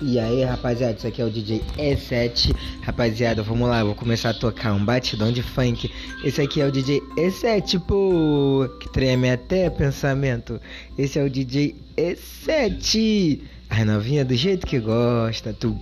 E aí, rapaziada, isso aqui é o DJ E7. Rapaziada, vamos lá, vou começar a tocar um batidão de funk. Esse aqui é o DJ E7, pô, que treme é até pensamento. Esse é o DJ E7. A novinha do jeito que gosta, tu.